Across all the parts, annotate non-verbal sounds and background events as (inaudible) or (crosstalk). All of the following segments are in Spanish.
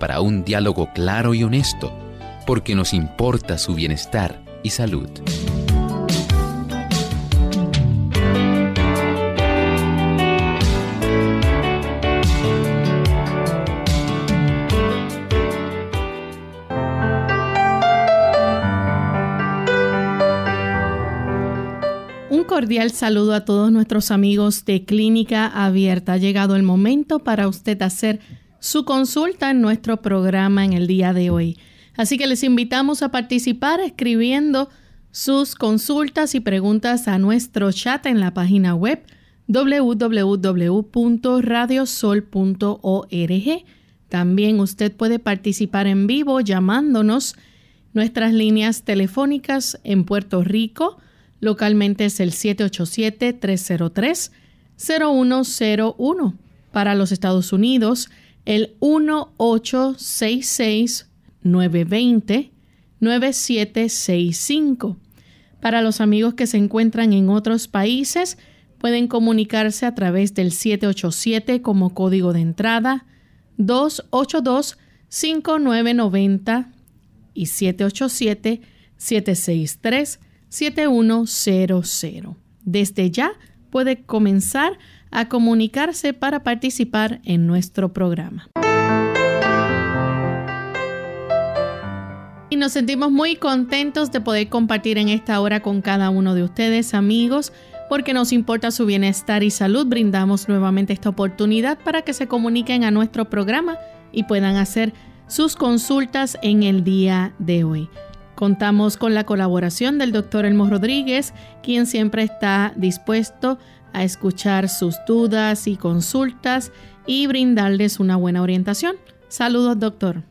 para un diálogo claro y honesto, porque nos importa su bienestar y salud. cordial saludo a todos nuestros amigos de Clínica Abierta. Ha llegado el momento para usted hacer su consulta en nuestro programa en el día de hoy. Así que les invitamos a participar escribiendo sus consultas y preguntas a nuestro chat en la página web www.radiosol.org. También usted puede participar en vivo llamándonos nuestras líneas telefónicas en Puerto Rico Localmente es el 787-303-0101. Para los Estados Unidos, el 1866-920-9765. Para los amigos que se encuentran en otros países, pueden comunicarse a través del 787 como código de entrada, 282-5990 y 787-763 7100. Desde ya puede comenzar a comunicarse para participar en nuestro programa. Y nos sentimos muy contentos de poder compartir en esta hora con cada uno de ustedes, amigos, porque nos importa su bienestar y salud. Brindamos nuevamente esta oportunidad para que se comuniquen a nuestro programa y puedan hacer sus consultas en el día de hoy. Contamos con la colaboración del doctor Elmo Rodríguez, quien siempre está dispuesto a escuchar sus dudas y consultas y brindarles una buena orientación. Saludos, doctor.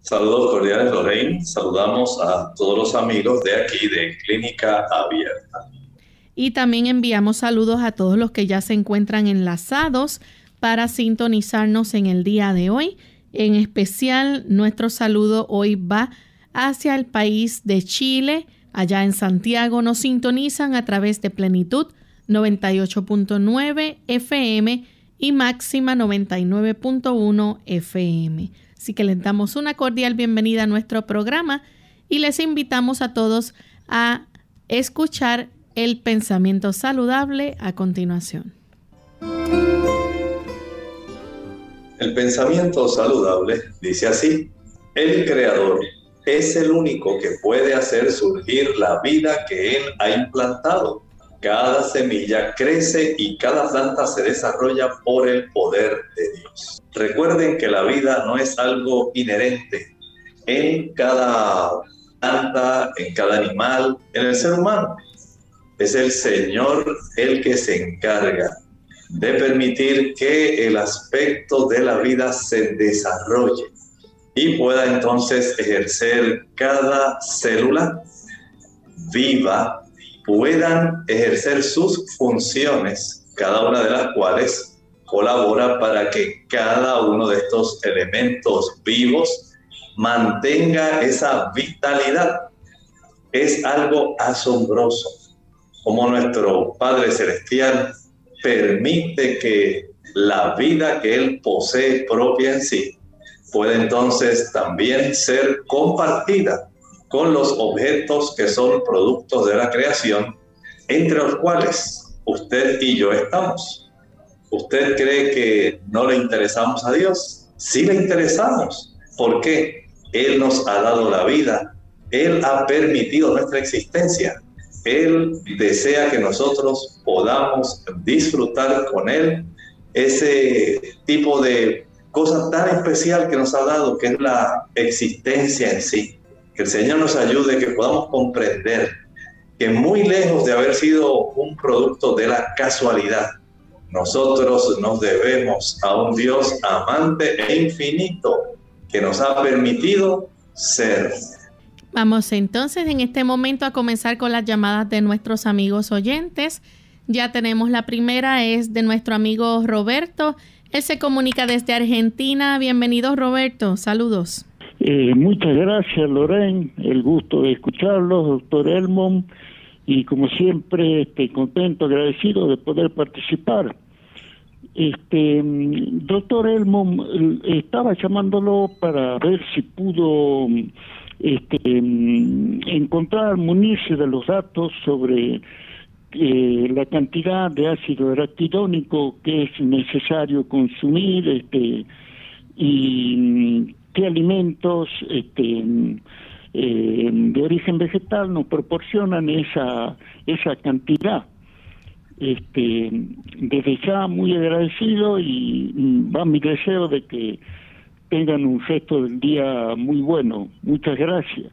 Saludos cordiales, Lorraine. Saludamos a todos los amigos de aquí de Clínica Abierta. Y también enviamos saludos a todos los que ya se encuentran enlazados para sintonizarnos en el día de hoy. En especial, nuestro saludo hoy va hacia el país de Chile. Allá en Santiago nos sintonizan a través de Plenitud 98.9 FM y Máxima 99.1 FM. Así que les damos una cordial bienvenida a nuestro programa y les invitamos a todos a escuchar el pensamiento saludable a continuación. El pensamiento saludable dice así, el creador es el único que puede hacer surgir la vida que Él ha implantado. Cada semilla crece y cada planta se desarrolla por el poder de Dios. Recuerden que la vida no es algo inherente en cada planta, en cada animal, en el ser humano. Es el Señor el que se encarga de permitir que el aspecto de la vida se desarrolle y pueda entonces ejercer cada célula viva, puedan ejercer sus funciones, cada una de las cuales colabora para que cada uno de estos elementos vivos mantenga esa vitalidad. Es algo asombroso como nuestro Padre Celestial permite que la vida que Él posee propia en sí puede entonces también ser compartida con los objetos que son productos de la creación, entre los cuales usted y yo estamos. ¿Usted cree que no le interesamos a Dios? Sí le interesamos. ¿Por qué? Él nos ha dado la vida. Él ha permitido nuestra existencia. Él desea que nosotros podamos disfrutar con Él ese tipo de cosa tan especial que nos ha dado, que es la existencia en sí. Que el Señor nos ayude, que podamos comprender que muy lejos de haber sido un producto de la casualidad, nosotros nos debemos a un Dios amante e infinito que nos ha permitido ser. Vamos entonces en este momento a comenzar con las llamadas de nuestros amigos oyentes. Ya tenemos la primera, es de nuestro amigo Roberto. Él se comunica desde Argentina. Bienvenido Roberto, saludos. Eh, muchas gracias Lorraine, el gusto de escucharlos, doctor Elmon, y como siempre estoy contento, agradecido de poder participar. Este, doctor Elmon, estaba llamándolo para ver si pudo este, encontrar, munirse de los datos sobre eh, la cantidad de ácido araquidónico que es necesario consumir este, y qué alimentos este, eh, de origen vegetal nos proporcionan esa, esa cantidad. Este, desde ya muy agradecido y va mi deseo de que tengan un gesto del día muy bueno. Muchas gracias.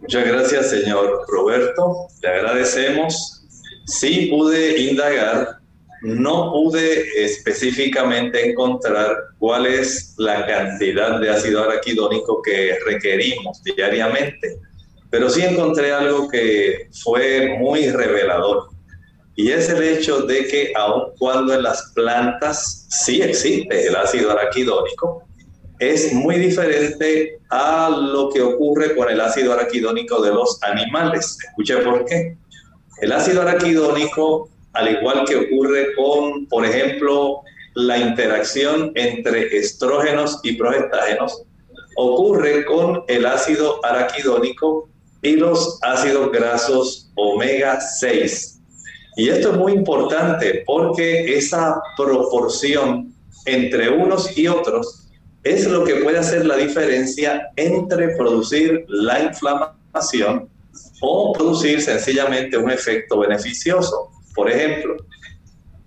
Muchas gracias, señor Roberto. Le agradecemos. Sí pude indagar, no pude específicamente encontrar cuál es la cantidad de ácido araquidónico que requerimos diariamente, pero sí encontré algo que fue muy revelador. Y es el hecho de que aun cuando en las plantas sí existe el ácido araquidónico, es muy diferente a lo que ocurre con el ácido araquidónico de los animales. Escuche por qué. El ácido araquidónico, al igual que ocurre con, por ejemplo, la interacción entre estrógenos y progestágenos, ocurre con el ácido araquidónico y los ácidos grasos omega 6. Y esto es muy importante porque esa proporción entre unos y otros es lo que puede hacer la diferencia entre producir la inflamación o producir sencillamente un efecto beneficioso. Por ejemplo,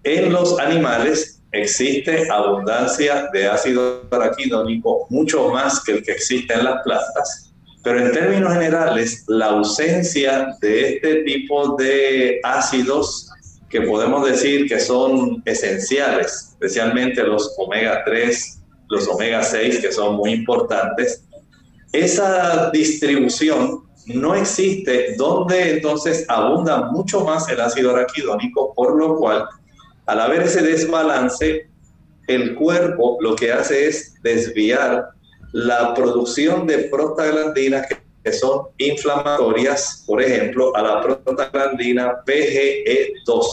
en los animales existe abundancia de ácido araquidónico mucho más que el que existe en las plantas, pero en términos generales la ausencia de este tipo de ácidos que podemos decir que son esenciales, especialmente los omega 3, los omega 6 que son muy importantes, esa distribución no existe donde entonces abunda mucho más el ácido araquidónico, por lo cual al haber ese desbalance, el cuerpo lo que hace es desviar la producción de prostaglandinas que, son inflamatorias, por ejemplo, a la prostaglandina PGE2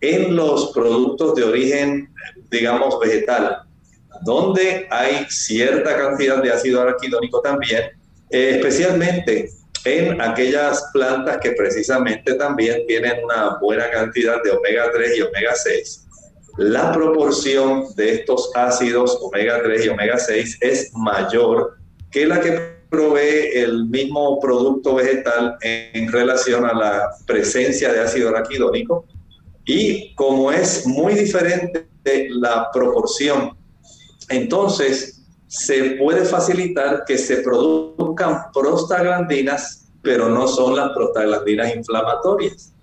en los productos de origen, digamos, vegetal donde hay cierta cantidad de ácido araquidónico también, eh, especialmente en aquellas plantas que precisamente también tienen una buena cantidad de omega 3 y omega 6. La proporción de estos ácidos omega 3 y omega 6 es mayor que la que provee el mismo producto vegetal en relación a la presencia de ácido araquidónico. Y como es muy diferente la proporción entonces, se puede facilitar que se produzcan prostaglandinas, pero no son las prostaglandinas inflamatorias.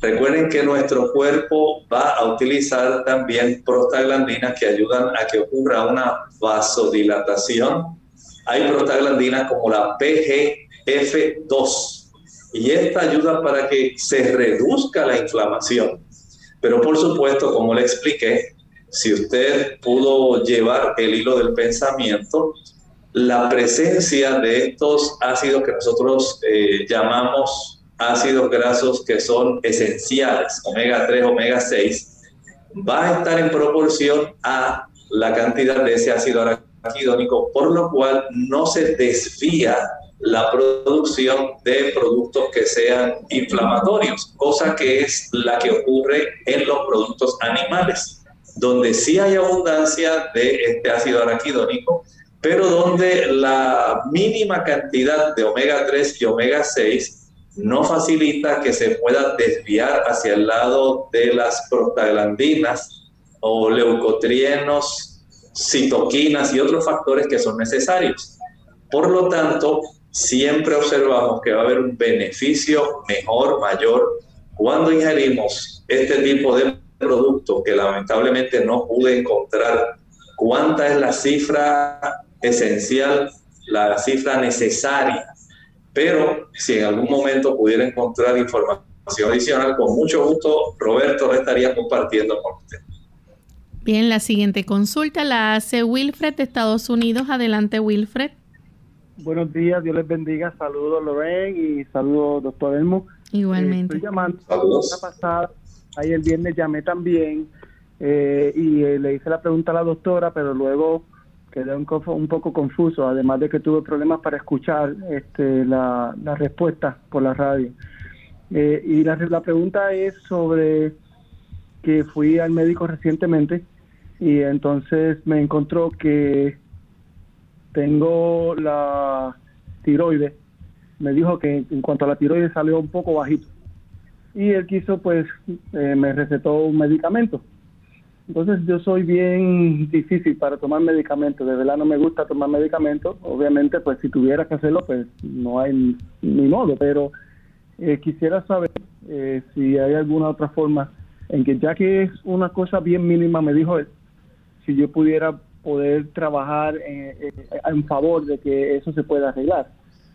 Recuerden que nuestro cuerpo va a utilizar también prostaglandinas que ayudan a que ocurra una vasodilatación. Hay prostaglandinas como la PGF2 y esta ayuda para que se reduzca la inflamación. Pero por supuesto, como le expliqué, si usted pudo llevar el hilo del pensamiento, la presencia de estos ácidos que nosotros eh, llamamos ácidos grasos que son esenciales, omega 3, omega 6, va a estar en proporción a la cantidad de ese ácido araquidónico, por lo cual no se desvía la producción de productos que sean inflamatorios, cosa que es la que ocurre en los productos animales donde sí hay abundancia de este ácido araquidónico, pero donde la mínima cantidad de omega 3 y omega 6 no facilita que se pueda desviar hacia el lado de las prostaglandinas o leucotrienos, citoquinas y otros factores que son necesarios. Por lo tanto, siempre observamos que va a haber un beneficio mejor, mayor, cuando ingerimos este tipo de producto que lamentablemente no pude encontrar cuánta es la cifra esencial, la cifra necesaria. Pero si en algún momento pudiera encontrar información adicional, con mucho gusto Roberto le estaría compartiendo con usted. Bien, la siguiente consulta la hace Wilfred de Estados Unidos. Adelante, Wilfred. Buenos días, Dios les bendiga. Saludos, Lorraine, y saludos, doctor Elmo. Igualmente. Eh, estoy llamando. La pasada, ahí el viernes llamé también eh, y eh, le hice la pregunta a la doctora, pero luego quedé un, un, poco confuso, además de que tuve problemas para escuchar este, la, la por la radio. y la, la pregunta es sobre que fui al médico recientemente y entonces me encontró que tengo la tiroides. Me dijo que en cuanto a la tiroides salió un poco bajito. Y él quiso, pues, eh, me recetó un medicamento. Entonces yo soy bien difícil para tomar medicamentos. De verdad no me gusta tomar medicamentos. Obviamente, pues si tuviera que hacerlo, pues no hay ni modo. Pero eh, quisiera saber eh, si hay alguna otra forma en que ya que es una cosa bien mínima, me dijo él, si yo pudiera poder trabajar en, favor de que eso se pueda arreglar.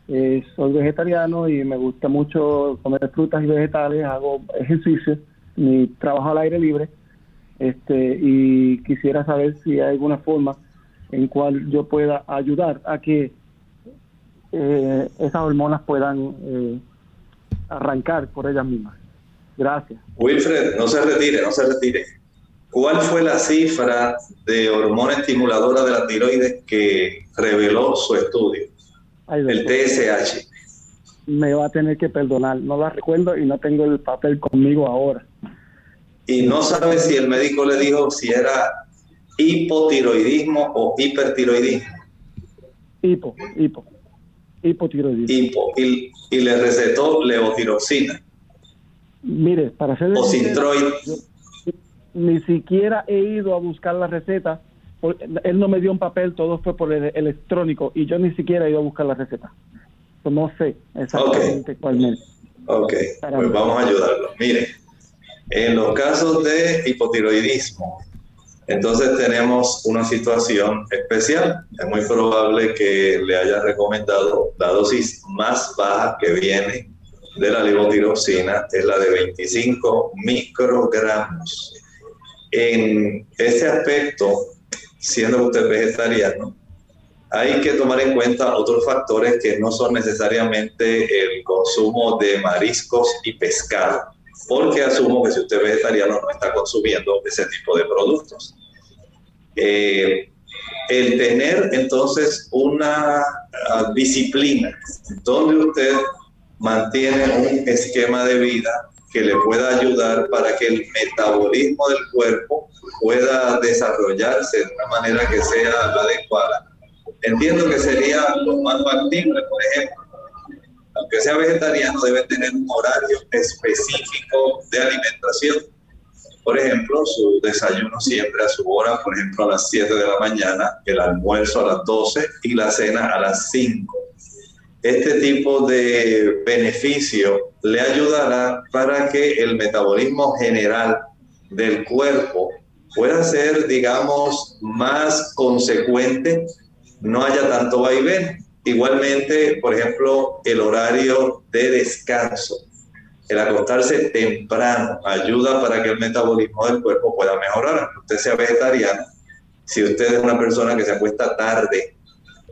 Eh, soy vegetariano y me gusta mucho comer frutas y vegetales, hago ejercicio, mi trabajo al aire libre, este y quisiera saber si hay alguna forma en cual yo pueda ayudar a que eh, esas hormonas puedan eh, arrancar por ellas mismas. Gracias. Wilfred, no se retire, no se retire. ¿Cuál fue la cifra de hormona estimuladora de la tiroides que reveló su estudio? el TSH. Me va a tener que perdonar, no la recuerdo y no tengo el papel conmigo ahora. Y no sabe si el médico le dijo si era hipotiroidismo o hipertiroidismo. Hipo, hipo. Hipotiroidismo. Hipo. Y, y le recetó levotiroxina. Mire, para ser... O Sintroid. Ni siquiera he ido a buscar la receta. Él no me dio un papel, todo fue por el electrónico y yo ni siquiera he ido a buscar la receta. No sé exactamente cuál es. Ok, pues vamos a ayudarlo. Mire, en los casos de hipotiroidismo, entonces tenemos una situación especial. Es muy probable que le haya recomendado la dosis más baja que viene de la levotiroxina es la de 25 microgramos. En ese aspecto, siendo usted vegetariano, hay que tomar en cuenta otros factores que no son necesariamente el consumo de mariscos y pescado, porque asumo que si usted es vegetariano no está consumiendo ese tipo de productos. Eh, el tener entonces una ah, disciplina donde usted mantiene un esquema de vida que le pueda ayudar para que el metabolismo del cuerpo pueda desarrollarse de una manera que sea adecuada. Entiendo que sería lo más factible, por ejemplo, aunque sea vegetariano, debe tener un horario específico de alimentación. Por ejemplo, su desayuno siempre a su hora, por ejemplo, a las 7 de la mañana, el almuerzo a las 12 y la cena a las 5 este tipo de beneficio le ayudará para que el metabolismo general del cuerpo pueda ser, digamos, más consecuente, no haya tanto vaivén. Igualmente, por ejemplo, el horario de descanso, el acostarse temprano ayuda para que el metabolismo del cuerpo pueda mejorar. Usted sea vegetariano, si usted es una persona que se acuesta tarde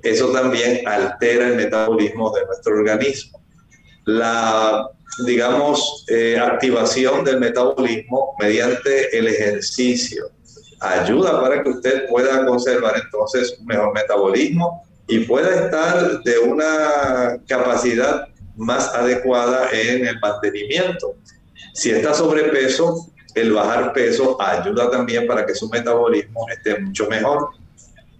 eso también altera el metabolismo de nuestro organismo. La, digamos, eh, activación del metabolismo mediante el ejercicio ayuda para que usted pueda conservar entonces un mejor metabolismo y pueda estar de una capacidad más adecuada en el mantenimiento. Si está sobrepeso, el bajar peso ayuda también para que su metabolismo esté mucho mejor.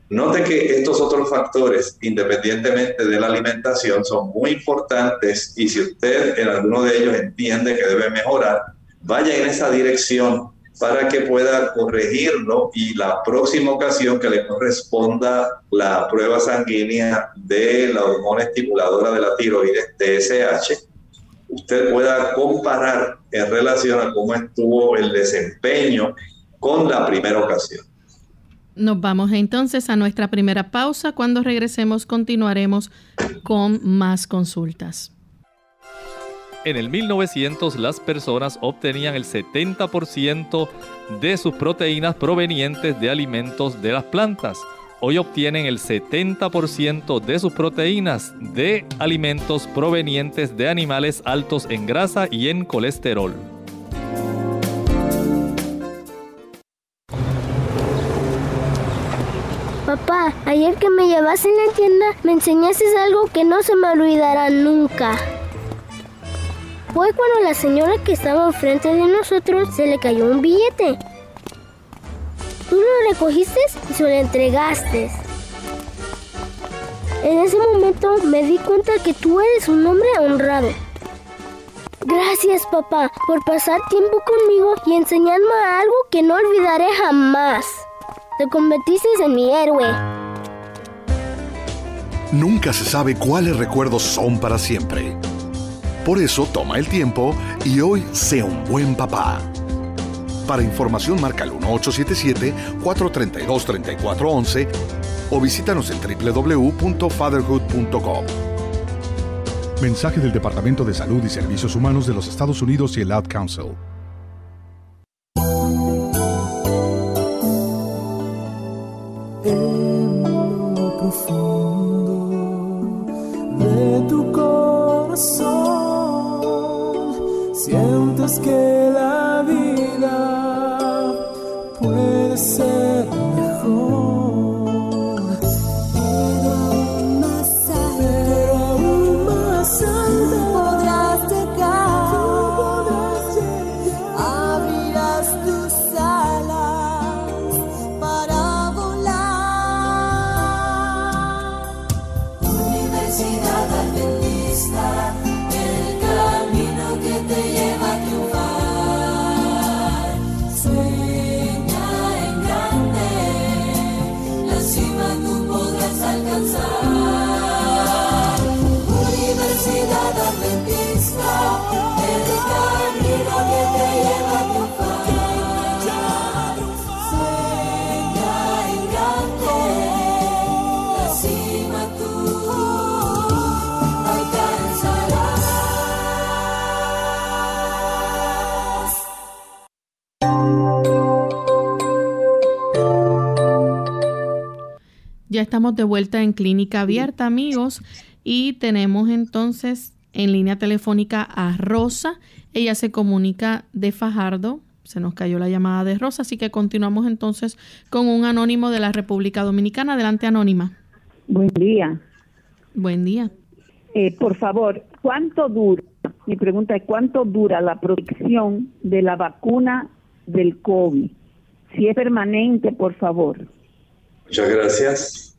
Note que estos otros factores, independientemente de la alimentación, son muy importantes y si usted en alguno de ellos entiende que debe mejorar, vaya en esa dirección para que pueda corregirlo y la próxima ocasión que le corresponda la prueba sanguínea de la hormona estimuladora de la tiroides, TSH, usted pueda comparar en relación a cómo estuvo el desempeño con la primera ocasión. Nos vamos entonces a nuestra primera pausa. Cuando regresemos continuaremos con más consultas. En el 1900 las personas obtenían el 70% de sus proteínas provenientes de alimentos de las plantas. Hoy obtienen el 70% de sus proteínas de alimentos provenientes de animales altos en grasa y en colesterol. Papá, ayer que me llevaste en la tienda me enseñaste algo que no se me olvidará nunca. Fue cuando la señora que estaba enfrente de nosotros se le cayó un billete. Tú lo recogiste y se lo entregaste. En ese momento me di cuenta que tú eres un hombre honrado. Gracias papá por pasar tiempo conmigo y enseñarme algo que no olvidaré jamás. Te convertiste en mi héroe. Nunca se sabe cuáles recuerdos son para siempre. Por eso toma el tiempo y hoy sea un buen papá. Para información marca el 1877-432-3411 o visítanos en www.fatherhood.com. Mensaje del Departamento de Salud y Servicios Humanos de los Estados Unidos y el Ad Council. Que la Ya estamos de vuelta en Clínica Abierta, amigos, y tenemos entonces en línea telefónica a Rosa. Ella se comunica de Fajardo. Se nos cayó la llamada de Rosa, así que continuamos entonces con un anónimo de la República Dominicana. Adelante, anónima. Buen día. Buen día. Eh, por favor, ¿cuánto dura? Mi pregunta es, ¿cuánto dura la protección de la vacuna del COVID? Si es permanente, por favor. Muchas gracias.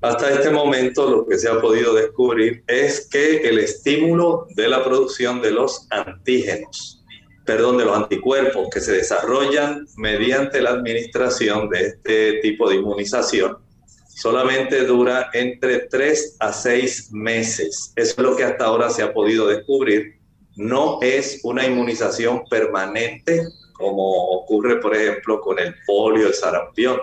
Hasta este momento lo que se ha podido descubrir es que el estímulo de la producción de los antígenos, perdón, de los anticuerpos que se desarrollan mediante la administración de este tipo de inmunización, solamente dura entre 3 a 6 meses. Eso es lo que hasta ahora se ha podido descubrir. No es una inmunización permanente como ocurre, por ejemplo, con el polio, el sarampión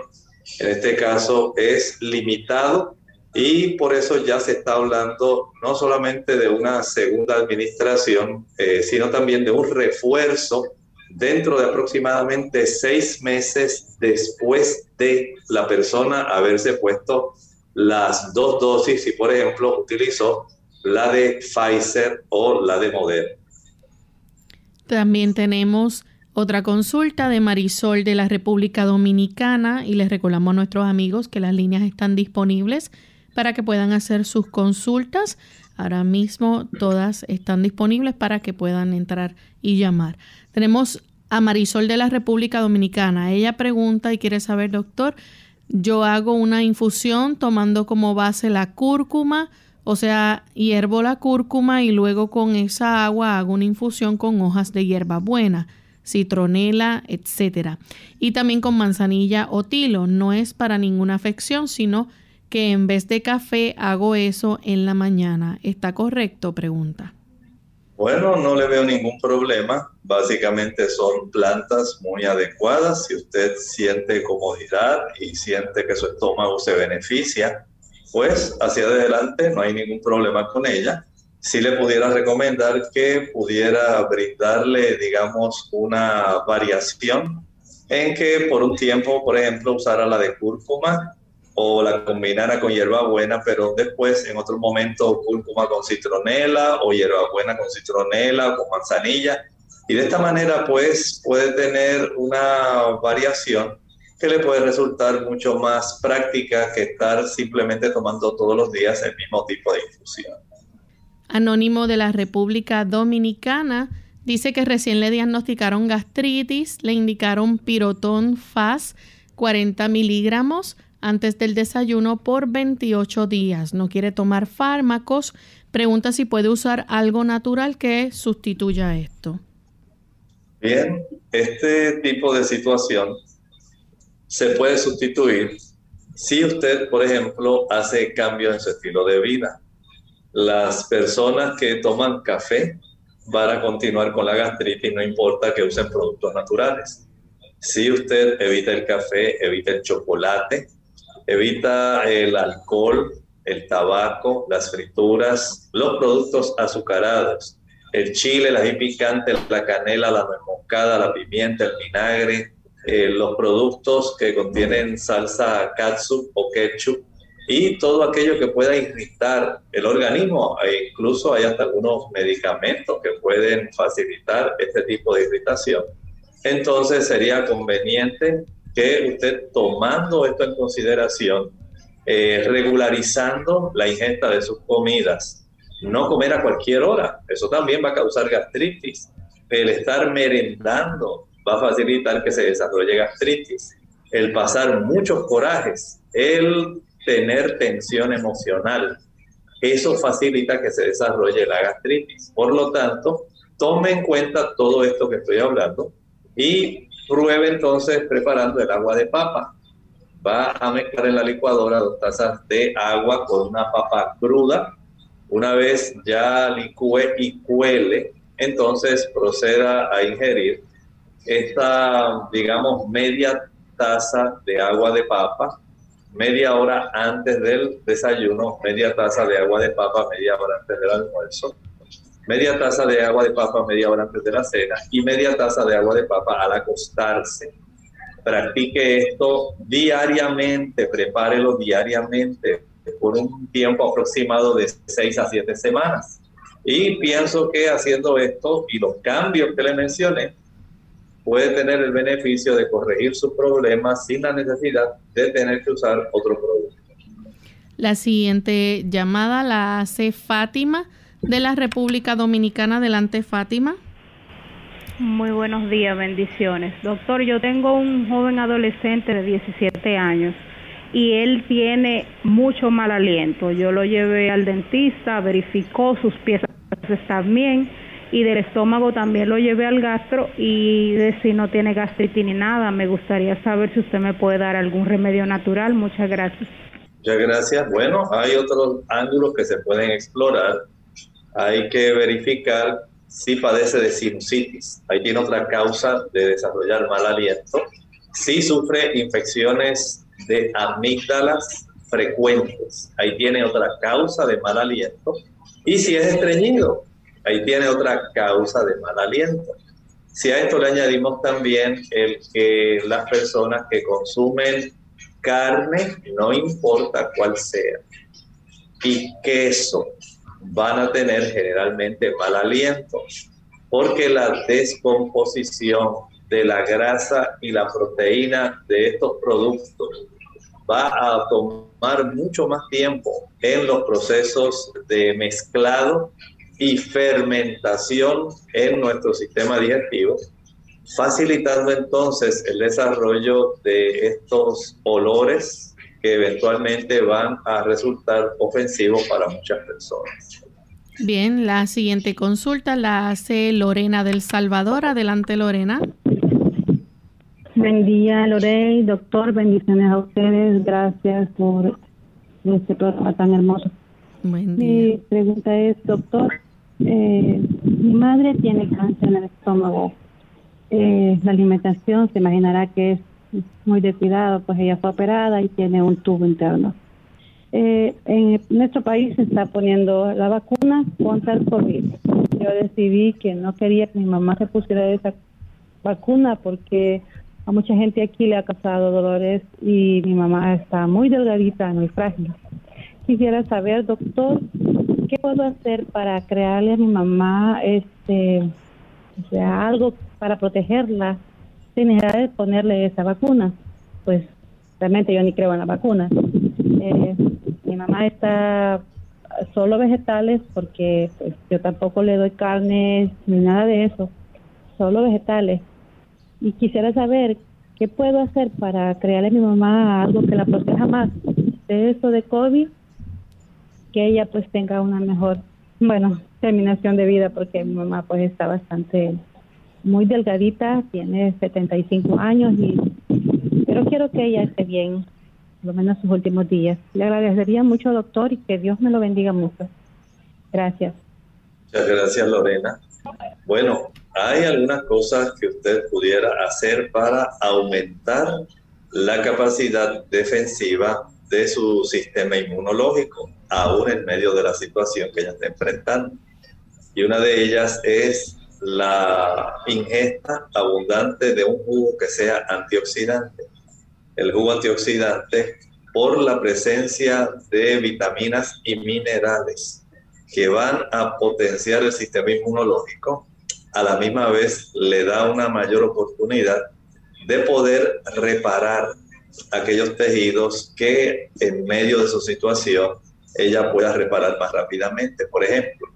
en este caso es limitado y por eso ya se está hablando no solamente de una segunda administración, eh, sino también de un refuerzo dentro de aproximadamente seis meses después de la persona haberse puesto las dos dosis, si por ejemplo utilizó la de Pfizer o la de Moderna. También tenemos otra consulta de Marisol de la República Dominicana y les recordamos a nuestros amigos que las líneas están disponibles para que puedan hacer sus consultas. Ahora mismo todas están disponibles para que puedan entrar y llamar. Tenemos a Marisol de la República Dominicana. Ella pregunta y quiere saber, doctor, yo hago una infusión tomando como base la cúrcuma, o sea, hiervo la cúrcuma y luego con esa agua hago una infusión con hojas de hierba buena citronela, etcétera. Y también con manzanilla o tilo. No es para ninguna afección, sino que en vez de café hago eso en la mañana. ¿Está correcto? Pregunta. Bueno, no le veo ningún problema. Básicamente son plantas muy adecuadas. Si usted siente comodidad y siente que su estómago se beneficia, pues hacia adelante no hay ningún problema con ella. Si le pudiera recomendar que pudiera brindarle, digamos, una variación en que por un tiempo, por ejemplo, usara la de cúrcuma o la combinara con hierbabuena, pero después en otro momento cúrcuma con citronela o hierbabuena con citronela o con manzanilla. Y de esta manera pues puede tener una variación que le puede resultar mucho más práctica que estar simplemente tomando todos los días el mismo tipo de infusión. Anónimo de la República Dominicana dice que recién le diagnosticaron gastritis, le indicaron pirotón FAS 40 miligramos antes del desayuno por 28 días. No quiere tomar fármacos. Pregunta si puede usar algo natural que sustituya esto. Bien, este tipo de situación se puede sustituir si usted, por ejemplo, hace cambios en su estilo de vida. Las personas que toman café van a continuar con la gastritis, no importa que usen productos naturales. Si usted evita el café, evita el chocolate, evita el alcohol, el tabaco, las frituras, los productos azucarados, el chile, la ají picante, la canela, la nuez moscada, la pimienta, el vinagre, eh, los productos que contienen salsa katsu o ketchup y todo aquello que pueda irritar el organismo. E incluso hay hasta algunos medicamentos que pueden facilitar este tipo de irritación. Entonces sería conveniente que usted tomando esto en consideración, eh, regularizando la ingesta de sus comidas, no comer a cualquier hora, eso también va a causar gastritis. El estar merendando va a facilitar que se desarrolle gastritis. El pasar muchos corajes, el tener tensión emocional, eso facilita que se desarrolle la gastritis. Por lo tanto, tome en cuenta todo esto que estoy hablando y Pruebe entonces preparando el agua de papa. Va a mezclar en la licuadora dos tazas de agua con una papa cruda. Una vez ya licúe y cuele, entonces proceda a ingerir esta, digamos, media taza de agua de papa, media hora antes del desayuno, media taza de agua de papa, media hora antes del almuerzo media taza de agua de papa media hora antes de la cena y media taza de agua de papa al acostarse. Practique esto diariamente, prepárelo diariamente por un tiempo aproximado de 6 a 7 semanas. Y pienso que haciendo esto y los cambios que le mencioné, puede tener el beneficio de corregir sus problemas sin la necesidad de tener que usar otro producto. La siguiente llamada la hace Fátima de la República Dominicana. Adelante, Fátima. Muy buenos días, bendiciones. Doctor, yo tengo un joven adolescente de 17 años y él tiene mucho mal aliento. Yo lo llevé al dentista, verificó sus piezas están bien y del estómago también lo llevé al gastro y de si no tiene gastritis ni nada. Me gustaría saber si usted me puede dar algún remedio natural. Muchas gracias. Muchas gracias. Bueno, hay otros ángulos que se pueden explorar hay que verificar si padece de sinusitis. Ahí tiene otra causa de desarrollar mal aliento. Si sufre infecciones de amígdalas frecuentes. Ahí tiene otra causa de mal aliento. Y si es estreñido, ahí tiene otra causa de mal aliento. Si a esto le añadimos también el que las personas que consumen carne, no importa cuál sea, y queso, van a tener generalmente mal aliento, porque la descomposición de la grasa y la proteína de estos productos va a tomar mucho más tiempo en los procesos de mezclado y fermentación en nuestro sistema digestivo, facilitando entonces el desarrollo de estos olores que eventualmente van a resultar ofensivos para muchas personas. Bien, la siguiente consulta la hace Lorena del Salvador. Adelante, Lorena. Buen día, Lorena. Doctor, bendiciones a ustedes. Gracias por este programa tan hermoso. Buen día. Mi pregunta es, doctor, eh, Mi madre tiene cáncer en el estómago. Eh, la alimentación se imaginará que es muy de pues ella fue operada y tiene un tubo interno. Eh, en nuestro país se está poniendo la vacuna contra el COVID. Yo decidí que no quería que mi mamá se pusiera esa vacuna porque a mucha gente aquí le ha causado dolores y mi mamá está muy delgadita, muy frágil. Quisiera saber, doctor, ¿qué puedo hacer para crearle a mi mamá este, sea, algo para protegerla sin necesidad de ponerle esa vacuna? Pues realmente yo ni creo en la vacuna. Eh, mi mamá está solo vegetales porque pues, yo tampoco le doy carne ni nada de eso, solo vegetales. Y quisiera saber qué puedo hacer para crearle a mi mamá algo que la proteja más de eso de COVID, que ella pues tenga una mejor, bueno, terminación de vida porque mi mamá pues está bastante muy delgadita, tiene 75 años y pero quiero que ella esté bien lo menos sus últimos días. Le agradecería mucho, doctor, y que Dios me lo bendiga mucho. Gracias. Muchas gracias, Lorena. Bueno, hay algunas cosas que usted pudiera hacer para aumentar la capacidad defensiva de su sistema inmunológico, aún en medio de la situación que ella está enfrentando. Y una de ellas es la ingesta abundante de un jugo que sea antioxidante el jugo antioxidante por la presencia de vitaminas y minerales que van a potenciar el sistema inmunológico, a la misma vez le da una mayor oportunidad de poder reparar aquellos tejidos que en medio de su situación ella pueda reparar más rápidamente. Por ejemplo,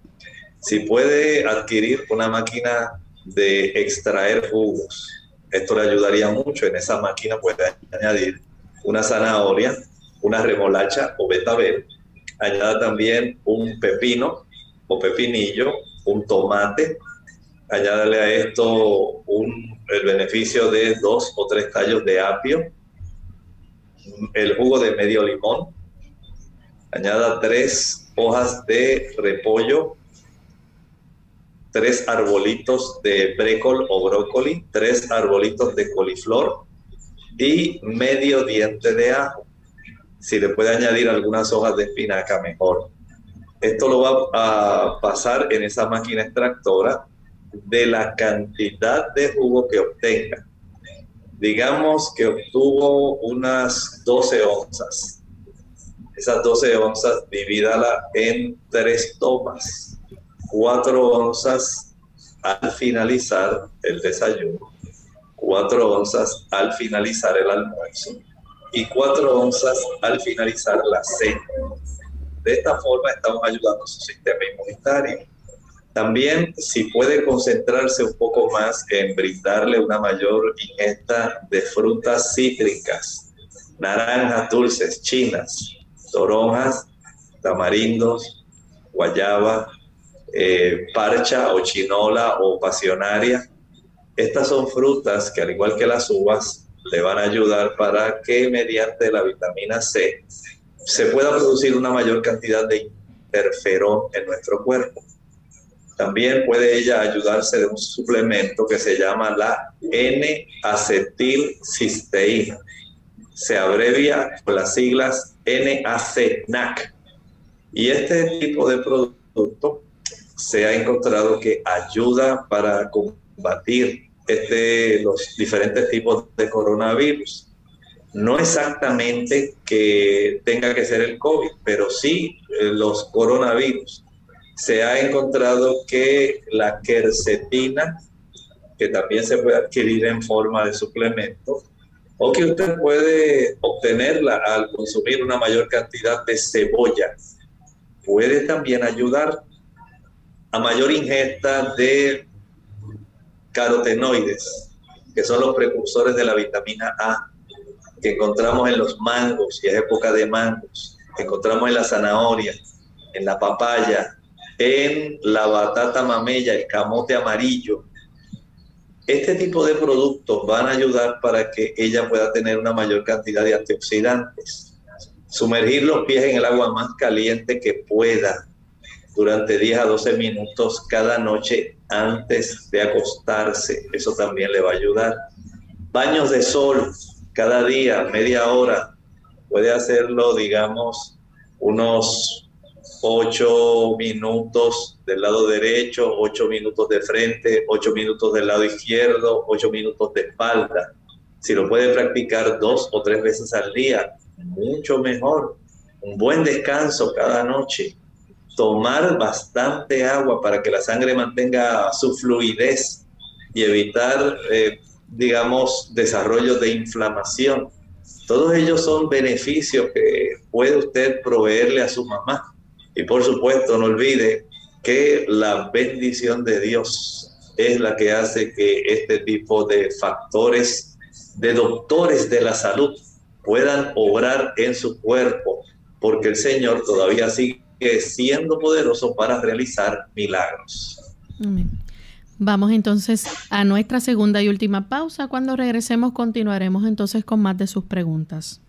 si puede adquirir una máquina de extraer jugos esto le ayudaría mucho. En esa máquina puede añadir una zanahoria, una remolacha o betabel. Añada también un pepino o pepinillo, un tomate. Añádale a esto el beneficio de dos o tres tallos de apio, el jugo de medio limón. Añada tres hojas de repollo tres arbolitos de brécol o brócoli, tres arbolitos de coliflor y medio diente de ajo. Si le puede añadir algunas hojas de espinaca, mejor. Esto lo va a pasar en esa máquina extractora de la cantidad de jugo que obtenga. Digamos que obtuvo unas 12 onzas. Esas 12 onzas divídala en tres tomas cuatro onzas al finalizar el desayuno, cuatro onzas al finalizar el almuerzo y cuatro onzas al finalizar la cena. De esta forma estamos ayudando a su sistema inmunitario. También si puede concentrarse un poco más en brindarle una mayor ingesta de frutas cítricas, naranjas dulces, chinas, toronjas, tamarindos, guayaba, eh, parcha o chinola o pasionaria. Estas son frutas que al igual que las uvas le van a ayudar para que mediante la vitamina C se pueda producir una mayor cantidad de interferón en nuestro cuerpo. También puede ella ayudarse de un suplemento que se llama la N-acetilcisteína. Se abrevia con las siglas NAC. Y este tipo de producto se ha encontrado que ayuda para combatir este, los diferentes tipos de coronavirus. No exactamente que tenga que ser el COVID, pero sí eh, los coronavirus. Se ha encontrado que la quercetina, que también se puede adquirir en forma de suplemento, o que usted puede obtenerla al consumir una mayor cantidad de cebolla, puede también ayudar a mayor ingesta de carotenoides, que son los precursores de la vitamina A, que encontramos en los mangos, y es época de mangos, que encontramos en la zanahoria, en la papaya, en la batata mamella, el camote amarillo. Este tipo de productos van a ayudar para que ella pueda tener una mayor cantidad de antioxidantes. Sumergir los pies en el agua más caliente que pueda durante 10 a 12 minutos cada noche antes de acostarse. Eso también le va a ayudar. Baños de sol cada día, media hora. Puede hacerlo, digamos, unos 8 minutos del lado derecho, 8 minutos de frente, 8 minutos del lado izquierdo, 8 minutos de espalda. Si lo puede practicar dos o tres veces al día, mucho mejor. Un buen descanso cada noche tomar bastante agua para que la sangre mantenga su fluidez y evitar, eh, digamos, desarrollo de inflamación. Todos ellos son beneficios que puede usted proveerle a su mamá. Y por supuesto, no olvide que la bendición de Dios es la que hace que este tipo de factores, de doctores de la salud, puedan obrar en su cuerpo, porque el Señor todavía sigue siendo poderoso para realizar milagros. Vamos entonces a nuestra segunda y última pausa. Cuando regresemos continuaremos entonces con más de sus preguntas.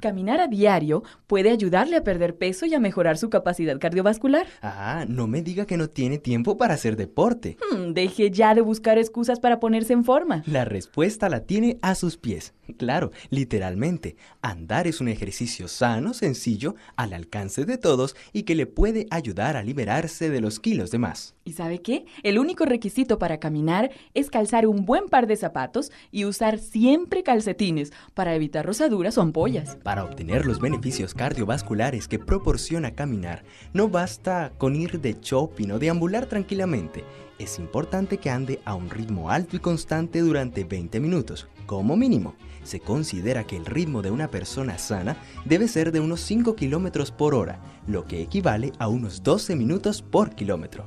Caminar a diario puede ayudarle a perder peso y a mejorar su capacidad cardiovascular. Ah, no me diga que no tiene tiempo para hacer deporte. Hmm, deje ya de buscar excusas para ponerse en forma. La respuesta la tiene a sus pies. Claro, literalmente. Andar es un ejercicio sano, sencillo, al alcance de todos y que le puede ayudar a liberarse de los kilos de más. ¿Y sabe qué? El único requisito para caminar es calzar un buen par de zapatos y usar siempre calcetines para evitar rosaduras o ampollas. Para obtener los beneficios cardiovasculares que proporciona caminar, no basta con ir de shopping o deambular tranquilamente. Es importante que ande a un ritmo alto y constante durante 20 minutos, como mínimo. Se considera que el ritmo de una persona sana debe ser de unos 5 kilómetros por hora, lo que equivale a unos 12 minutos por kilómetro.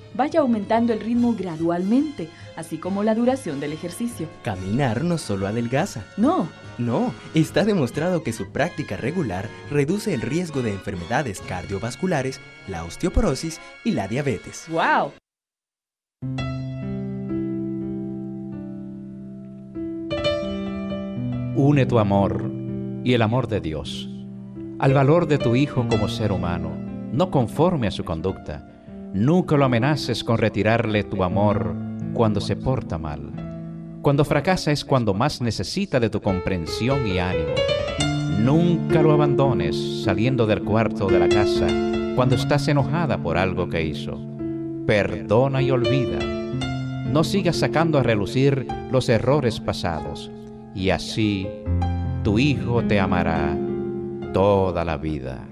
Vaya aumentando el ritmo gradualmente, así como la duración del ejercicio. Caminar no solo adelgaza. No, no, está demostrado que su práctica regular reduce el riesgo de enfermedades cardiovasculares, la osteoporosis y la diabetes. ¡Wow! Une tu amor y el amor de Dios al valor de tu hijo como ser humano, no conforme a su conducta. Nunca lo amenaces con retirarle tu amor cuando se porta mal cuando fracasa es cuando más necesita de tu comprensión y ánimo. Nunca lo abandones saliendo del cuarto de la casa cuando estás enojada por algo que hizo. Perdona y olvida. No sigas sacando a relucir los errores pasados. Y así tu hijo te amará toda la vida.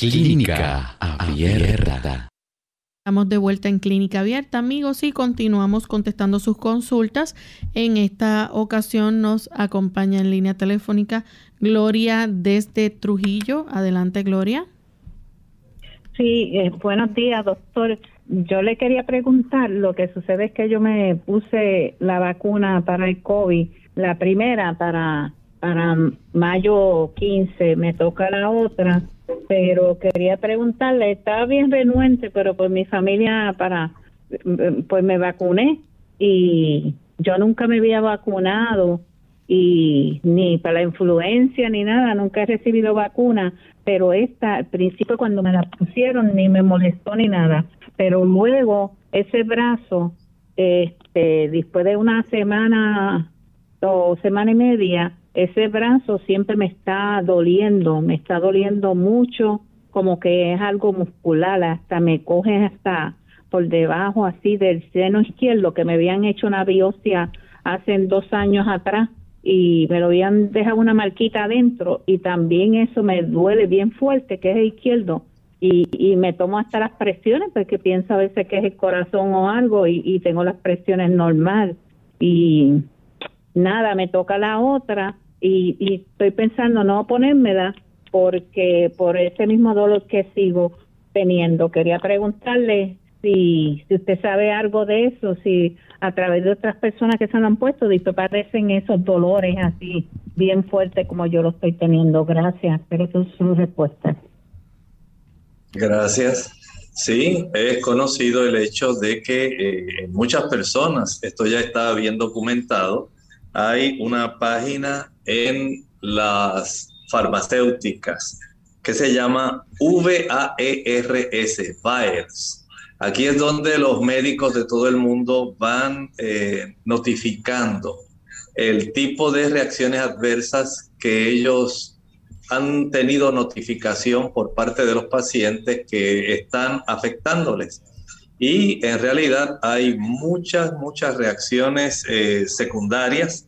Clínica Abierta. Estamos de vuelta en Clínica Abierta, amigos, y continuamos contestando sus consultas. En esta ocasión nos acompaña en línea telefónica Gloria desde Trujillo. Adelante, Gloria. Sí, eh, buenos días, doctor. Yo le quería preguntar, lo que sucede es que yo me puse la vacuna para el COVID, la primera para, para mayo 15, me toca la otra pero quería preguntarle, estaba bien renuente, pero pues mi familia para, pues me vacuné y yo nunca me había vacunado y ni para la influencia ni nada, nunca he recibido vacuna, pero esta al principio cuando me la pusieron ni me molestó ni nada, pero luego ese brazo, este, después de una semana o semana y media, ese brazo siempre me está doliendo, me está doliendo mucho, como que es algo muscular, hasta me coge hasta por debajo así del seno izquierdo, que me habían hecho una biopsia hace dos años atrás y me lo habían dejado una marquita adentro y también eso me duele bien fuerte, que es el izquierdo. Y, y me tomo hasta las presiones porque pienso a veces que es el corazón o algo y, y tengo las presiones normal. Y nada, me toca la otra y, y estoy pensando no ponérmela porque por ese mismo dolor que sigo teniendo. Quería preguntarle si, si usted sabe algo de eso, si a través de otras personas que se lo han puesto padecen esos dolores así bien fuertes como yo lo estoy teniendo. Gracias, pero eso es su respuesta. Gracias. Sí, es conocido el hecho de que eh, muchas personas, esto ya está bien documentado, hay una página en las farmacéuticas que se llama VAERS, VAERS. Aquí es donde los médicos de todo el mundo van eh, notificando el tipo de reacciones adversas que ellos han tenido notificación por parte de los pacientes que están afectándoles. Y en realidad hay muchas, muchas reacciones eh, secundarias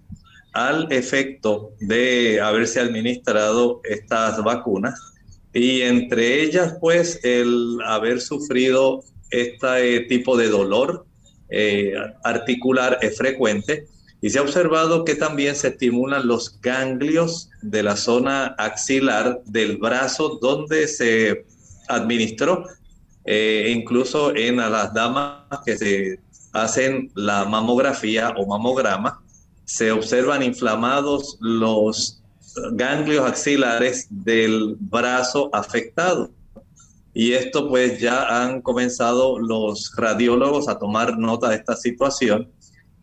al efecto de haberse administrado estas vacunas. Y entre ellas pues el haber sufrido este tipo de dolor eh, articular es frecuente. Y se ha observado que también se estimulan los ganglios de la zona axilar del brazo donde se administró, eh, incluso en las damas que se hacen la mamografía o mamograma, se observan inflamados los ganglios axilares del brazo afectado. Y esto pues ya han comenzado los radiólogos a tomar nota de esta situación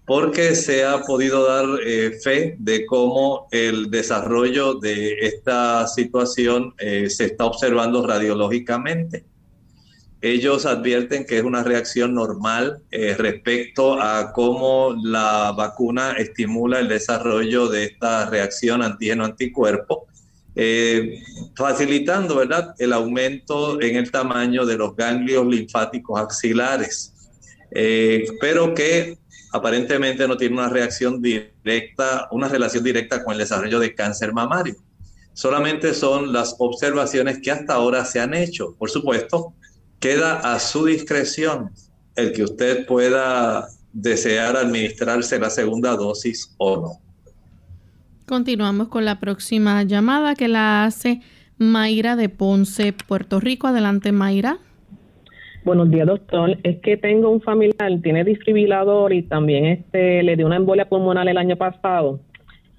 porque se ha podido dar eh, fe de cómo el desarrollo de esta situación eh, se está observando radiológicamente ellos advierten que es una reacción normal eh, respecto a cómo la vacuna estimula el desarrollo de esta reacción antígeno-anticuerpo, eh, facilitando ¿verdad? el aumento en el tamaño de los ganglios linfáticos axilares, eh, pero que aparentemente no tiene una reacción directa, una relación directa con el desarrollo de cáncer mamario. Solamente son las observaciones que hasta ahora se han hecho. Por supuesto, Queda a su discreción el que usted pueda desear administrarse la segunda dosis o no. Continuamos con la próxima llamada que la hace Mayra de Ponce, Puerto Rico. Adelante, Mayra. Buenos días, doctor. Es que tengo un familiar, tiene desfibrilador y también este le dio una embolia pulmonar el año pasado.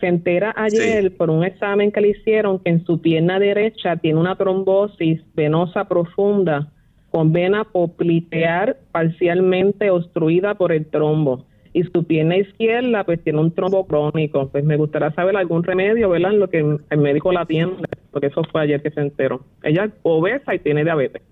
Se entera ayer por un examen que le hicieron que en su pierna derecha tiene una trombosis venosa profunda con vena poplitear parcialmente obstruida por el trombo. Y su pierna izquierda pues tiene un trombo crónico. Pues me gustaría saber algún remedio, ¿verdad? Lo que el médico la atiende, porque eso fue ayer que se enteró. Ella es obesa y tiene diabetes.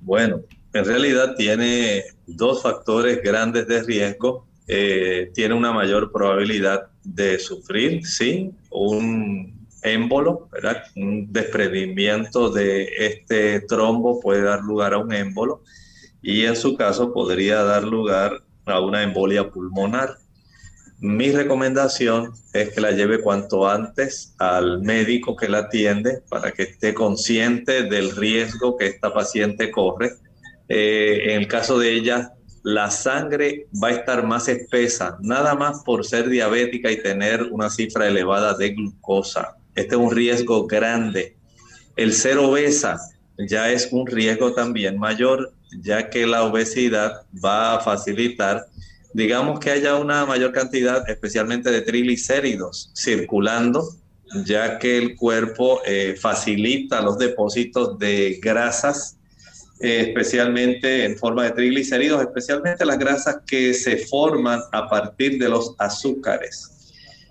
Bueno, en realidad tiene dos factores grandes de riesgo. Eh, tiene una mayor probabilidad de sufrir, sí, un émbolo. Un desprendimiento de este trombo puede dar lugar a un émbolo y en su caso podría dar lugar a una embolia pulmonar. Mi recomendación es que la lleve cuanto antes al médico que la atiende para que esté consciente del riesgo que esta paciente corre. Eh, en el caso de ella, la sangre va a estar más espesa, nada más por ser diabética y tener una cifra elevada de glucosa. Este es un riesgo grande. El ser obesa ya es un riesgo también mayor, ya que la obesidad va a facilitar, digamos que haya una mayor cantidad, especialmente de triglicéridos circulando, ya que el cuerpo eh, facilita los depósitos de grasas, eh, especialmente en forma de triglicéridos, especialmente las grasas que se forman a partir de los azúcares.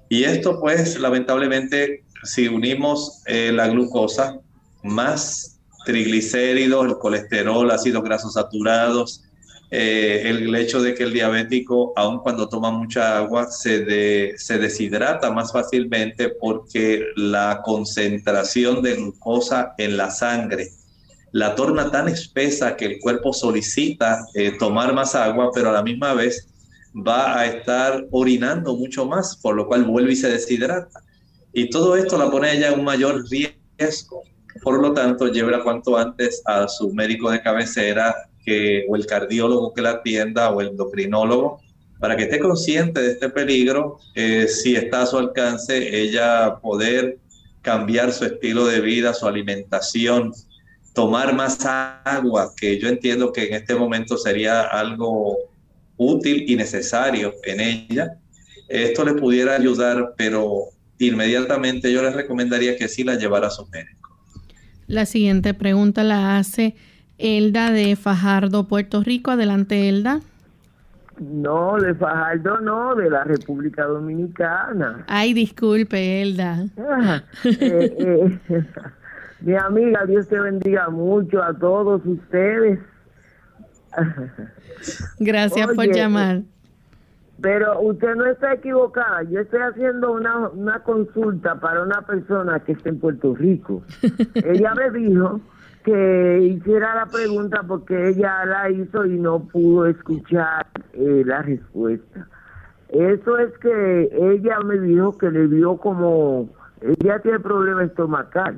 Y esto pues lamentablemente si unimos eh, la glucosa más triglicéridos, el colesterol, ácidos grasos saturados, eh, el hecho de que el diabético, aun cuando toma mucha agua, se, se deshidrata más fácilmente porque la concentración de glucosa en la sangre la torna tan espesa que el cuerpo solicita eh, tomar más agua, pero a la misma vez va a estar orinando mucho más, por lo cual vuelve y se deshidrata. Y todo esto la pone ella en un mayor riesgo. Por lo tanto, llévela cuanto antes a su médico de cabecera que, o el cardiólogo que la atienda o el endocrinólogo para que esté consciente de este peligro, eh, si está a su alcance, ella poder cambiar su estilo de vida, su alimentación, tomar más agua, que yo entiendo que en este momento sería algo útil y necesario en ella. Esto le pudiera ayudar, pero inmediatamente yo les recomendaría que sí la llevara a su médico. La siguiente pregunta la hace Elda de Fajardo, Puerto Rico. Adelante, Elda. No, de Fajardo no, de la República Dominicana. Ay, disculpe, Elda. Eh, eh, (laughs) mi amiga, Dios te bendiga mucho a todos ustedes. Gracias por llamar. Pero usted no está equivocada. Yo estoy haciendo una, una consulta para una persona que está en Puerto Rico. (laughs) Ella me dijo que hiciera la pregunta porque ella la hizo y no pudo escuchar eh, la respuesta. Eso es que ella me dijo que le dio como, ella tiene problema estomacal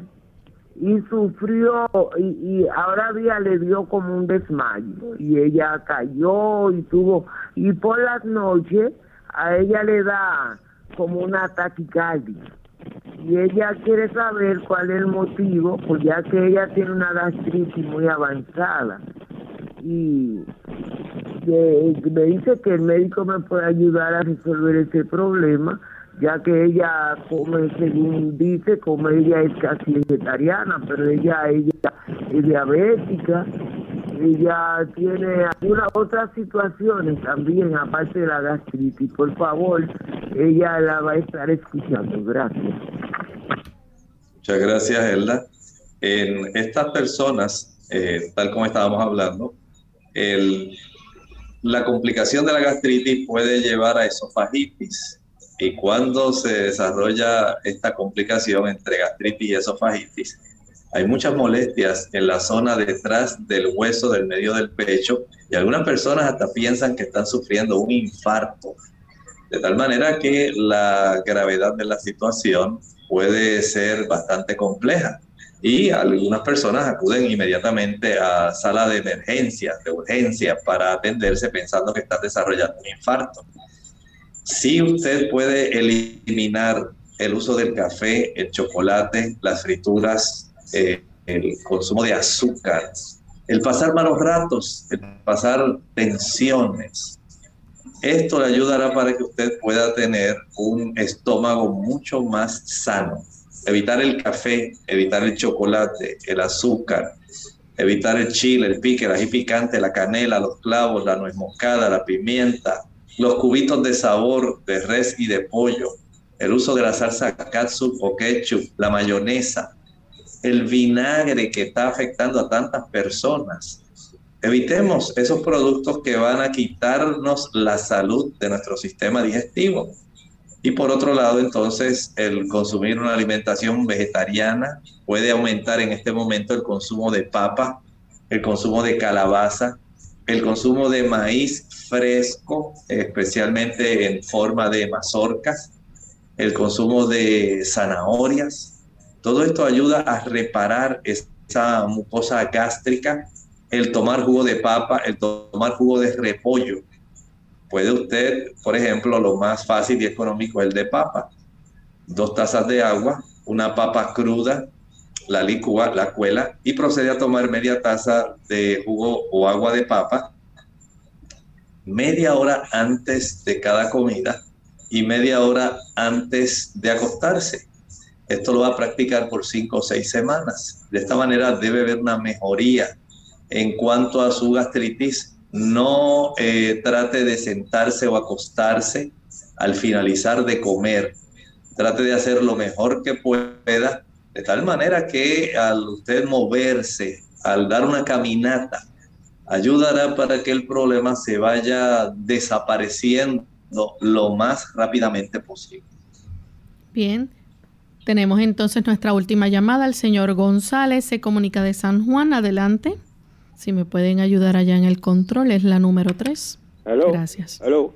y sufrió y, y, ahora día le dio como un desmayo y ella cayó y tuvo y por las noches a ella le da como una taquicardia. Y ella quiere saber cuál es el motivo, pues ya que ella tiene una gastritis muy avanzada. Y me dice que el médico me puede ayudar a resolver ese problema, ya que ella come, según dice, como ella es casi vegetariana, pero ella, ella es diabética, ella tiene algunas otras situaciones también, aparte de la gastritis. Por favor, ella la va a estar escuchando. Gracias. Muchas gracias, Elda. En estas personas, eh, tal como estábamos hablando, el, la complicación de la gastritis puede llevar a esofagitis. Y cuando se desarrolla esta complicación entre gastritis y esofagitis, hay muchas molestias en la zona detrás del hueso del medio del pecho y algunas personas hasta piensan que están sufriendo un infarto. De tal manera que la gravedad de la situación puede ser bastante compleja y algunas personas acuden inmediatamente a sala de emergencia, de urgencia, para atenderse pensando que están desarrollando un infarto. Si usted puede eliminar el uso del café, el chocolate, las frituras, eh, el consumo de azúcar, el pasar malos ratos, el pasar tensiones, esto le ayudará para que usted pueda tener un estómago mucho más sano. Evitar el café, evitar el chocolate, el azúcar, evitar el chile, el pique, el ají picante, la canela, los clavos, la nuez moscada, la pimienta, los cubitos de sabor de res y de pollo, el uso de la salsa katsu o ketchup, la mayonesa, el vinagre que está afectando a tantas personas, Evitemos esos productos que van a quitarnos la salud de nuestro sistema digestivo. Y por otro lado, entonces, el consumir una alimentación vegetariana puede aumentar en este momento el consumo de papa, el consumo de calabaza, el consumo de maíz fresco, especialmente en forma de mazorcas, el consumo de zanahorias. Todo esto ayuda a reparar esa mucosa gástrica el tomar jugo de papa, el tomar jugo de repollo. Puede usted, por ejemplo, lo más fácil y económico es el de papa. Dos tazas de agua, una papa cruda, la licúa, la cuela y procede a tomar media taza de jugo o agua de papa media hora antes de cada comida y media hora antes de acostarse. Esto lo va a practicar por cinco o seis semanas. De esta manera debe haber una mejoría en cuanto a su gastritis, no eh, trate de sentarse o acostarse al finalizar de comer. Trate de hacer lo mejor que pueda, de tal manera que al usted moverse, al dar una caminata, ayudará para que el problema se vaya desapareciendo lo más rápidamente posible. Bien. Tenemos entonces nuestra última llamada. El señor González se comunica de San Juan. Adelante. Si me pueden ayudar allá en el control, es la número 3. Gracias. Hello.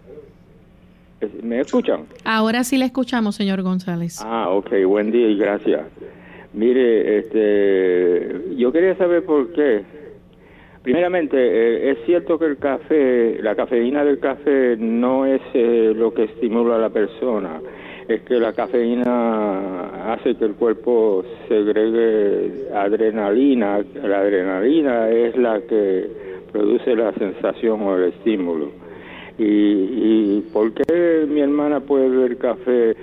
¿Me escuchan? Ahora sí le escuchamos, señor González. Ah, ok. Buen día y gracias. Mire, este, yo quería saber por qué. Primeramente, eh, es cierto que el café, la cafeína del café no es eh, lo que estimula a la persona. Es que la cafeína hace que el cuerpo segregue adrenalina. La adrenalina es la que produce la sensación o el estímulo. ¿Y, y por qué mi hermana puede beber café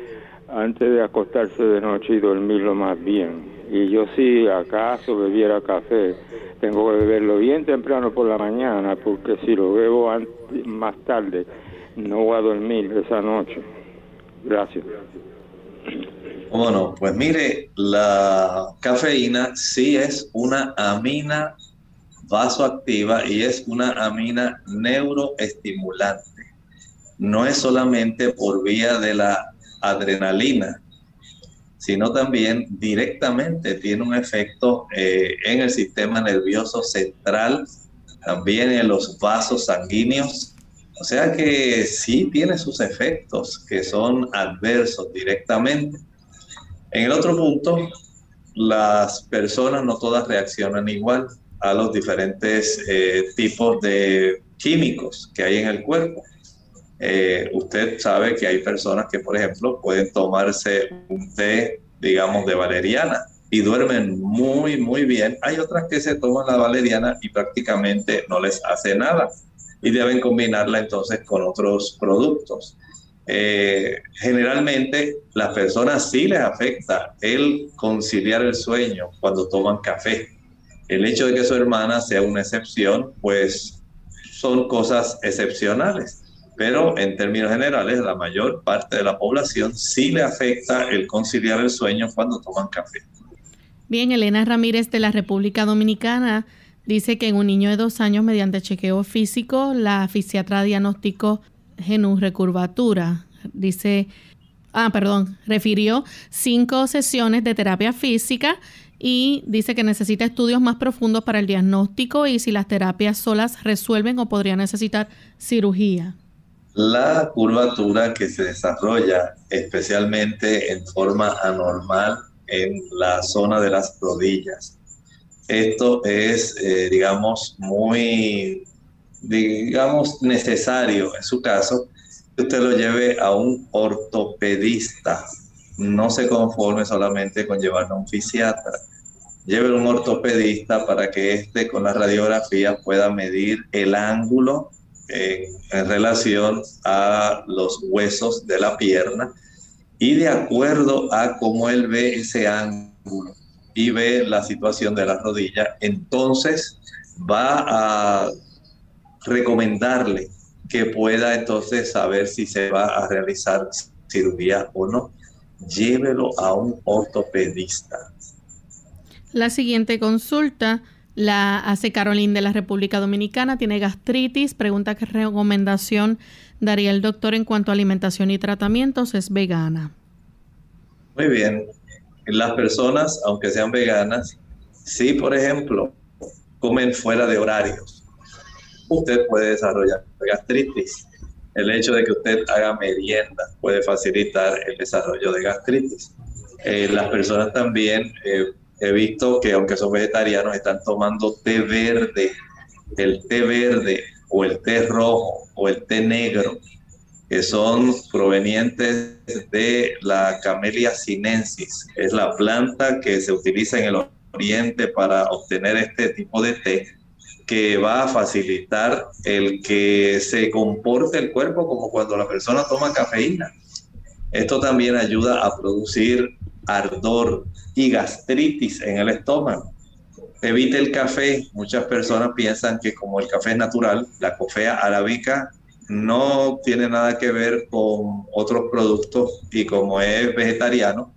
antes de acostarse de noche y dormirlo más bien? Y yo si acaso bebiera café, tengo que beberlo bien temprano por la mañana, porque si lo bebo más tarde, no voy a dormir esa noche. Gracias. Bueno, pues mire, la cafeína sí es una amina vasoactiva y es una amina neuroestimulante. No es solamente por vía de la adrenalina, sino también directamente tiene un efecto eh, en el sistema nervioso central, también en los vasos sanguíneos. O sea que sí tiene sus efectos que son adversos directamente. En el otro punto, las personas no todas reaccionan igual a los diferentes eh, tipos de químicos que hay en el cuerpo. Eh, usted sabe que hay personas que, por ejemplo, pueden tomarse un té, digamos, de valeriana y duermen muy, muy bien. Hay otras que se toman la valeriana y prácticamente no les hace nada y deben combinarla entonces con otros productos. Eh, generalmente las personas sí les afecta el conciliar el sueño cuando toman café el hecho de que su hermana sea una excepción, pues son cosas excepcionales. Pero en términos generales, la mayor parte de la población sí le afecta el conciliar el sueño cuando toman café. Bien, Elena Ramírez de la República Dominicana dice que en un niño de dos años, mediante chequeo físico, la fisiatra diagnosticó recurvatura. Dice, ah, perdón, refirió cinco sesiones de terapia física y dice que necesita estudios más profundos para el diagnóstico y si las terapias solas resuelven o podría necesitar cirugía. La curvatura que se desarrolla especialmente en forma anormal en la zona de las rodillas. Esto es, eh, digamos, muy, digamos, necesario en su caso que usted lo lleve a un ortopedista no se conforme solamente con llevarlo a un fisiatra. Lleve a un ortopedista para que éste con la radiografía pueda medir el ángulo en, relación a los huesos de la pierna y de acuerdo a cómo él ve ese ángulo y ve la situación de la rodilla, entonces va a recomendarle que pueda entonces saber si se va a realizar cirugía o no llévelo a un ortopedista. La siguiente consulta la hace Carolina de la República Dominicana, tiene gastritis, pregunta qué recomendación daría el doctor en cuanto a alimentación y tratamientos, es vegana. Muy bien, las personas, aunque sean veganas, si por ejemplo comen fuera de horarios, usted puede desarrollar gastritis el hecho de que usted haga merienda puede facilitar el desarrollo de gastritis. Eh, las personas también, eh, he visto que aunque son vegetarianos, están tomando té verde, el té verde o el té rojo o el té negro, que son provenientes de la Camellia sinensis. Es la planta que se utiliza en el oriente para obtener este tipo de té que va a facilitar el que se comporte el cuerpo como cuando la persona toma cafeína. Esto también ayuda a producir ardor y gastritis en el estómago. Evite el café. Muchas personas piensan que como el café es natural, la cofea arábica no tiene nada que ver con otros productos y como es vegetariano,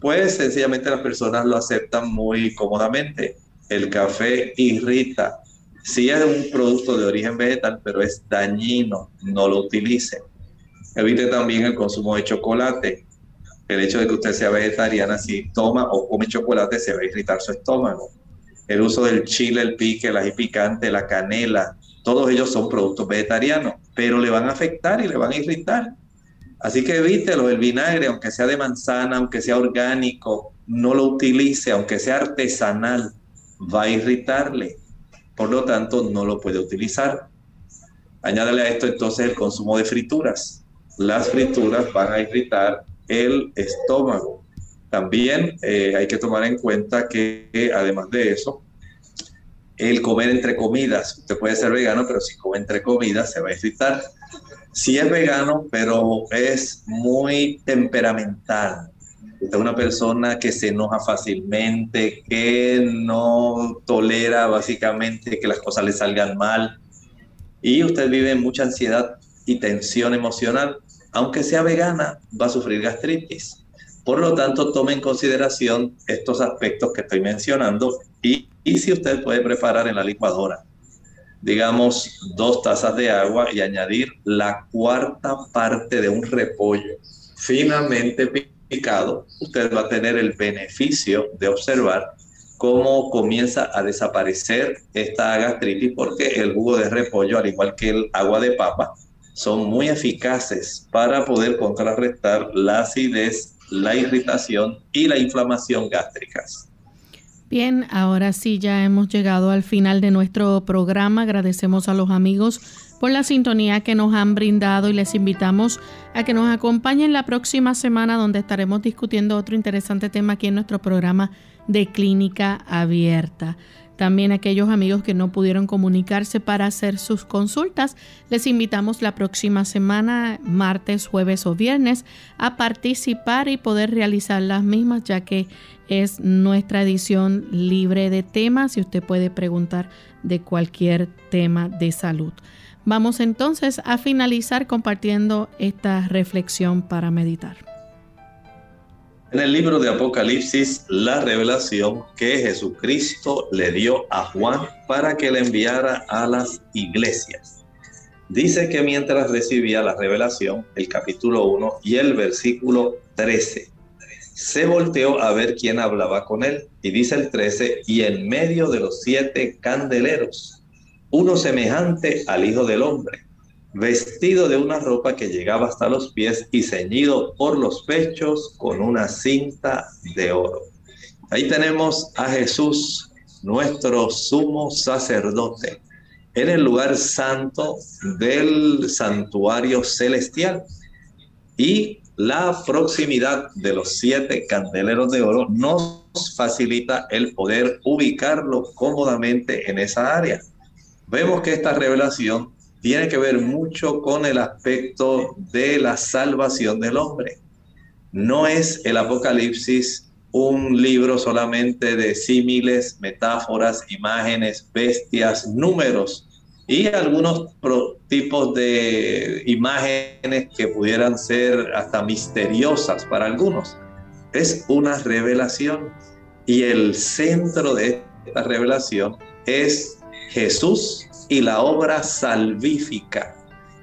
pues sencillamente las personas lo aceptan muy cómodamente el café irrita. Sí es un producto de origen vegetal, pero es dañino, no lo utilice. Evite también el consumo de chocolate. El hecho de que usted sea vegetariana, si toma o come chocolate, se va a irritar su estómago. El uso del chile, el pique, el ají picante, la canela, todos ellos son productos vegetarianos, pero le van a afectar y le van a irritar. Así que evítelo, el vinagre, aunque sea de manzana, aunque sea orgánico, no lo utilice, aunque sea artesanal, va a irritarle. Por lo tanto, no lo puede utilizar. Añádale a esto entonces el consumo de frituras. Las frituras van a irritar el estómago. También eh, hay que tomar en cuenta que además de eso, el comer entre comidas, usted puede ser vegano, pero si come entre comidas se va a irritar. Si es vegano, pero es muy temperamental, es una persona que se enoja fácilmente, que no tolera básicamente que las cosas le salgan mal y usted vive mucha ansiedad y tensión emocional. Aunque sea vegana, va a sufrir gastritis. Por lo tanto, tome en consideración estos aspectos que estoy mencionando y, y si usted puede preparar en la licuadora, digamos, dos tazas de agua y añadir la cuarta parte de un repollo finamente usted va a tener el beneficio de observar cómo comienza a desaparecer esta gastritis porque el jugo de repollo, al igual que el agua de papa, son muy eficaces para poder contrarrestar la acidez, la irritación y la inflamación gástricas. Bien, ahora sí ya hemos llegado al final de nuestro programa. Agradecemos a los amigos por la sintonía que nos han brindado y les invitamos a que nos acompañen la próxima semana donde estaremos discutiendo otro interesante tema aquí en nuestro programa de clínica abierta. También aquellos amigos que no pudieron comunicarse para hacer sus consultas, les invitamos la próxima semana, martes, jueves o viernes, a participar y poder realizar las mismas, ya que es nuestra edición libre de temas y usted puede preguntar de cualquier tema de salud. Vamos entonces a finalizar compartiendo esta reflexión para meditar. En el libro de Apocalipsis, la revelación que Jesucristo le dio a Juan para que le enviara a las iglesias. Dice que mientras recibía la revelación, el capítulo 1 y el versículo 13, se volteó a ver quién hablaba con él. Y dice el 13, y en medio de los siete candeleros uno semejante al Hijo del Hombre, vestido de una ropa que llegaba hasta los pies y ceñido por los pechos con una cinta de oro. Ahí tenemos a Jesús, nuestro sumo sacerdote, en el lugar santo del santuario celestial. Y la proximidad de los siete candeleros de oro nos facilita el poder ubicarlo cómodamente en esa área vemos que esta revelación tiene que ver mucho con el aspecto de la salvación del hombre. No es el Apocalipsis un libro solamente de símiles, metáforas, imágenes, bestias, números y algunos tipos de imágenes que pudieran ser hasta misteriosas para algunos. Es una revelación y el centro de esta revelación es Jesús y la obra salvífica.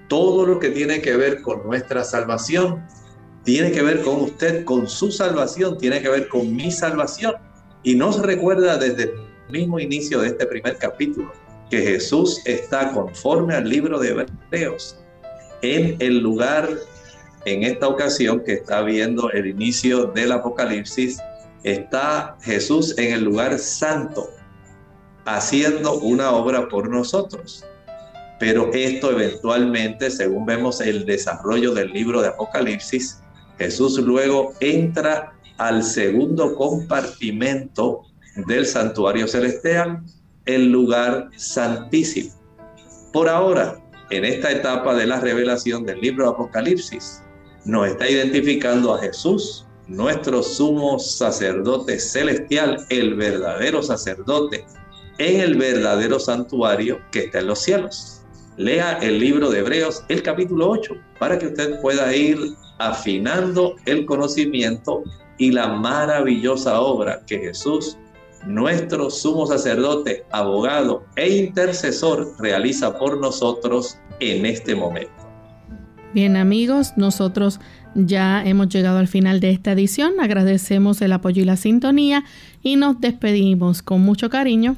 Todo lo que tiene que ver con nuestra salvación, tiene que ver con usted, con su salvación, tiene que ver con mi salvación. Y nos recuerda desde el mismo inicio de este primer capítulo que Jesús está conforme al libro de Hebreos en el lugar, en esta ocasión que está viendo el inicio del Apocalipsis, está Jesús en el lugar santo, haciendo una obra por nosotros. Pero esto eventualmente, según vemos el desarrollo del libro de Apocalipsis, Jesús luego entra al segundo compartimento del santuario celestial, el lugar santísimo. Por ahora, en esta etapa de la revelación del libro de Apocalipsis, nos está identificando a Jesús, nuestro sumo sacerdote celestial, el verdadero sacerdote, en el verdadero santuario que está en los cielos. Lea el libro de Hebreos, el capítulo 8, para que usted pueda ir afinando el conocimiento y la maravillosa obra que Jesús, nuestro sumo sacerdote, abogado e intercesor, realiza por nosotros en este momento. Bien amigos, nosotros ya hemos llegado al final de esta edición. Agradecemos el apoyo y la sintonía y nos despedimos con mucho cariño.